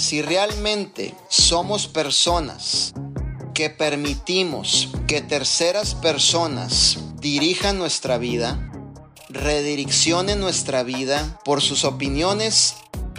si realmente somos personas que permitimos que terceras personas dirijan nuestra vida, redireccionen nuestra vida por sus opiniones,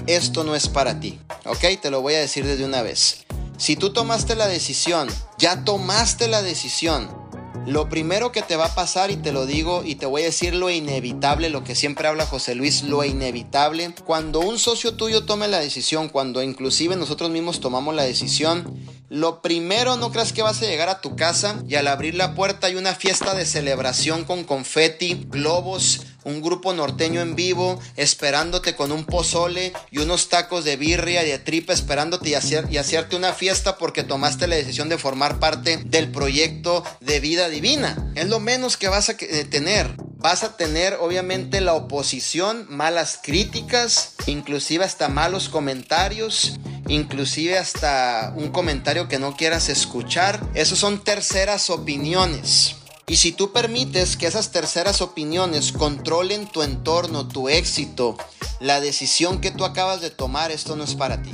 esto no es para ti. ¿Ok? Te lo voy a decir desde una vez. Si tú tomaste la decisión, ya tomaste la decisión lo primero que te va a pasar, y te lo digo, y te voy a decir lo inevitable, lo que siempre habla José Luis, lo inevitable, cuando un socio tuyo tome la decisión, cuando inclusive nosotros mismos tomamos la decisión, lo primero no creas que vas a llegar a tu casa y al abrir la puerta hay una fiesta de celebración con confeti, globos, un grupo norteño en vivo, esperándote con un pozole y unos tacos de birria y de tripa, esperándote y, y hacerte una fiesta porque tomaste la decisión de formar parte del proyecto de vida divina. Es lo menos que vas a eh, tener. Vas a tener obviamente la oposición, malas críticas, inclusive hasta malos comentarios, inclusive hasta un comentario que no quieras escuchar. Esos son terceras opiniones. Y si tú permites que esas terceras opiniones controlen tu entorno, tu éxito, la decisión que tú acabas de tomar, esto no es para ti.